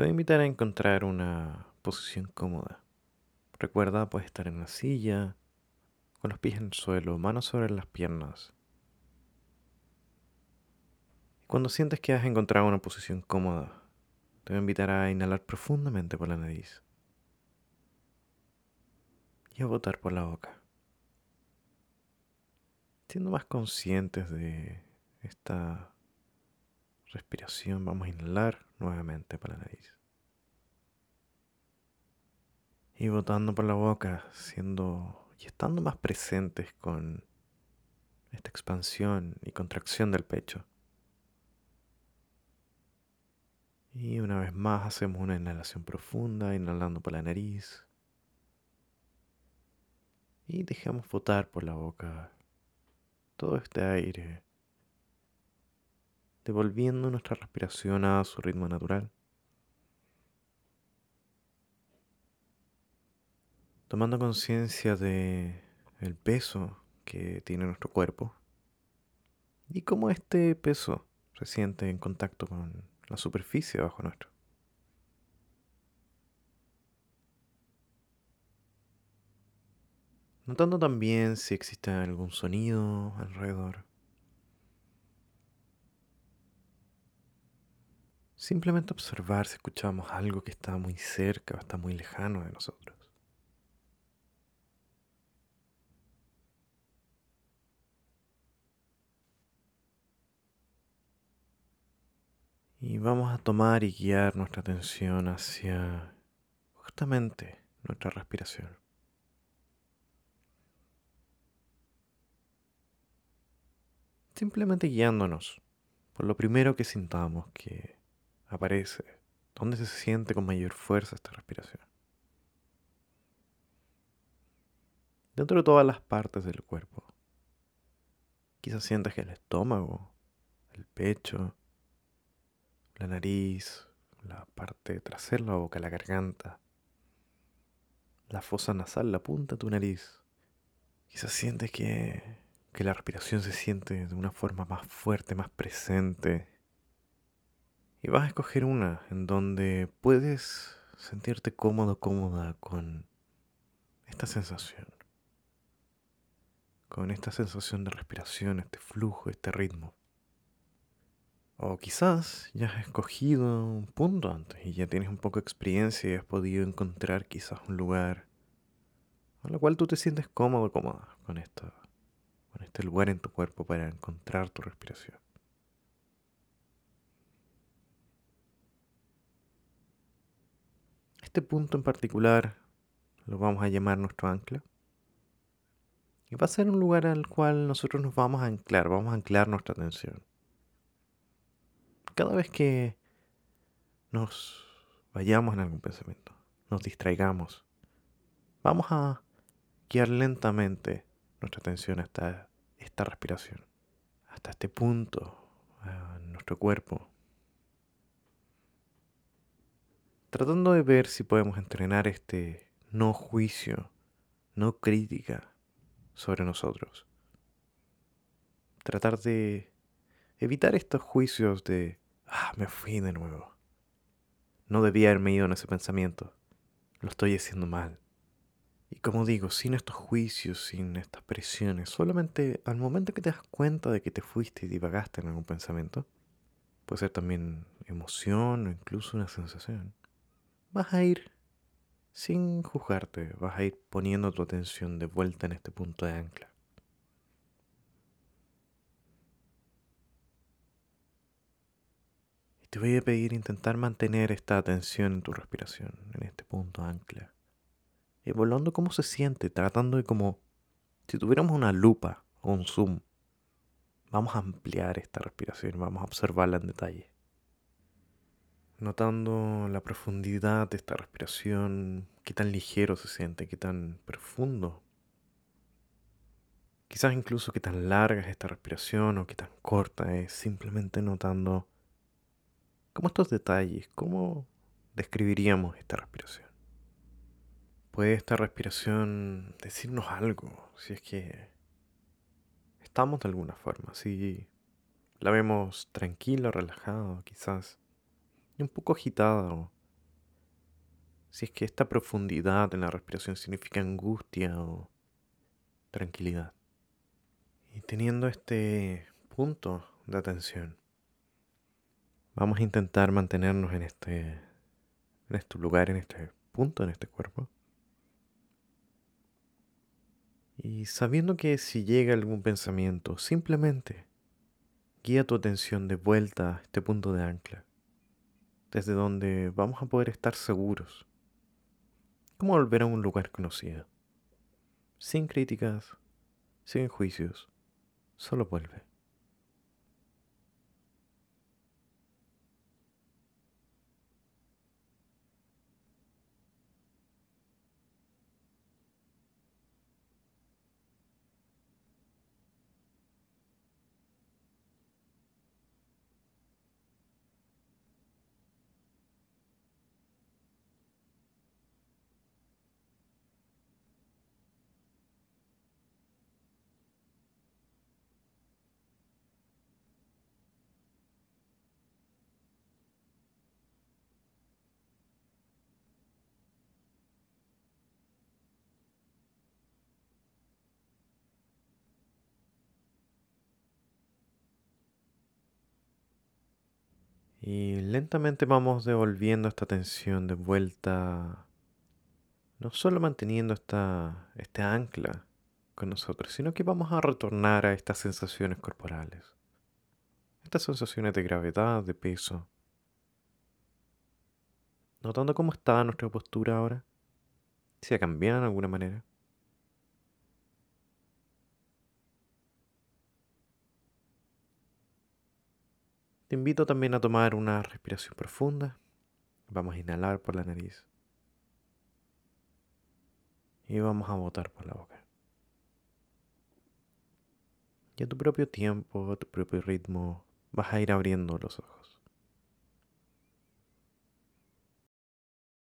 Te voy a invitar a encontrar una posición cómoda. Recuerda, puedes estar en la silla, con los pies en el suelo, manos sobre las piernas. Cuando sientes que has encontrado una posición cómoda, te voy a invitar a inhalar profundamente por la nariz y a botar por la boca. Siendo más conscientes de esta respiración, vamos a inhalar nuevamente por la nariz. Y botando por la boca, siendo y estando más presentes con esta expansión y contracción del pecho. Y una vez más hacemos una inhalación profunda, inhalando por la nariz. Y dejamos botar por la boca todo este aire, devolviendo nuestra respiración a su ritmo natural. Tomando conciencia de el peso que tiene nuestro cuerpo y cómo este peso se siente en contacto con la superficie bajo nuestro. Notando también si existe algún sonido alrededor. Simplemente observar si escuchamos algo que está muy cerca o está muy lejano de nosotros. Y vamos a tomar y guiar nuestra atención hacia justamente nuestra respiración. Simplemente guiándonos por lo primero que sintamos que aparece, donde se siente con mayor fuerza esta respiración. Dentro de todas las partes del cuerpo. Quizás sientas que el estómago, el pecho, la nariz, la parte trasera, la boca, la garganta, la fosa nasal, la punta de tu nariz. Quizás sientes que, que la respiración se siente de una forma más fuerte, más presente. Y vas a escoger una en donde puedes sentirte cómodo, cómoda con esta sensación. Con esta sensación de respiración, este flujo, este ritmo. O quizás ya has escogido un punto antes y ya tienes un poco de experiencia y has podido encontrar quizás un lugar a lo cual tú te sientes cómodo, cómoda con esto, con este lugar en tu cuerpo para encontrar tu respiración. Este punto en particular lo vamos a llamar nuestro ancla. Y va a ser un lugar al cual nosotros nos vamos a anclar, vamos a anclar nuestra atención cada vez que nos vayamos en algún pensamiento, nos distraigamos, vamos a guiar lentamente nuestra atención hasta esta respiración, hasta este punto en nuestro cuerpo, tratando de ver si podemos entrenar este no juicio, no crítica sobre nosotros. Tratar de evitar estos juicios de Ah, me fui de nuevo. No debía haberme ido en ese pensamiento. Lo estoy haciendo mal. Y como digo, sin estos juicios, sin estas presiones, solamente al momento que te das cuenta de que te fuiste y divagaste en algún pensamiento, puede ser también emoción o incluso una sensación, vas a ir sin juzgarte, vas a ir poniendo tu atención de vuelta en este punto de ancla. Te voy a pedir intentar mantener esta atención en tu respiración, en este punto ancla. Evaluando cómo se siente, tratando de como si tuviéramos una lupa o un zoom. Vamos a ampliar esta respiración, vamos a observarla en detalle. Notando la profundidad de esta respiración, qué tan ligero se siente, qué tan profundo. Quizás incluso qué tan larga es esta respiración o qué tan corta es, simplemente notando ¿Cómo estos detalles, cómo describiríamos esta respiración? ¿Puede esta respiración decirnos algo? Si es que estamos de alguna forma, si la vemos tranquila, relajada, quizás, un poco agitada si es que esta profundidad en la respiración significa angustia o tranquilidad. Y teniendo este punto de atención, vamos a intentar mantenernos en este, en este lugar, en este punto, en este cuerpo. Y sabiendo que si llega algún pensamiento, simplemente guía tu atención de vuelta a este punto de ancla, desde donde vamos a poder estar seguros. Como volver a un lugar conocido, sin críticas, sin juicios, solo vuelve. Y lentamente vamos devolviendo esta tensión de vuelta, no solo manteniendo esta, este ancla con nosotros, sino que vamos a retornar a estas sensaciones corporales, estas sensaciones de gravedad, de peso. Notando cómo está nuestra postura ahora, si ha cambiado de alguna manera. Te invito también a tomar una respiración profunda. Vamos a inhalar por la nariz. Y vamos a botar por la boca. Y a tu propio tiempo, a tu propio ritmo, vas a ir abriendo los ojos.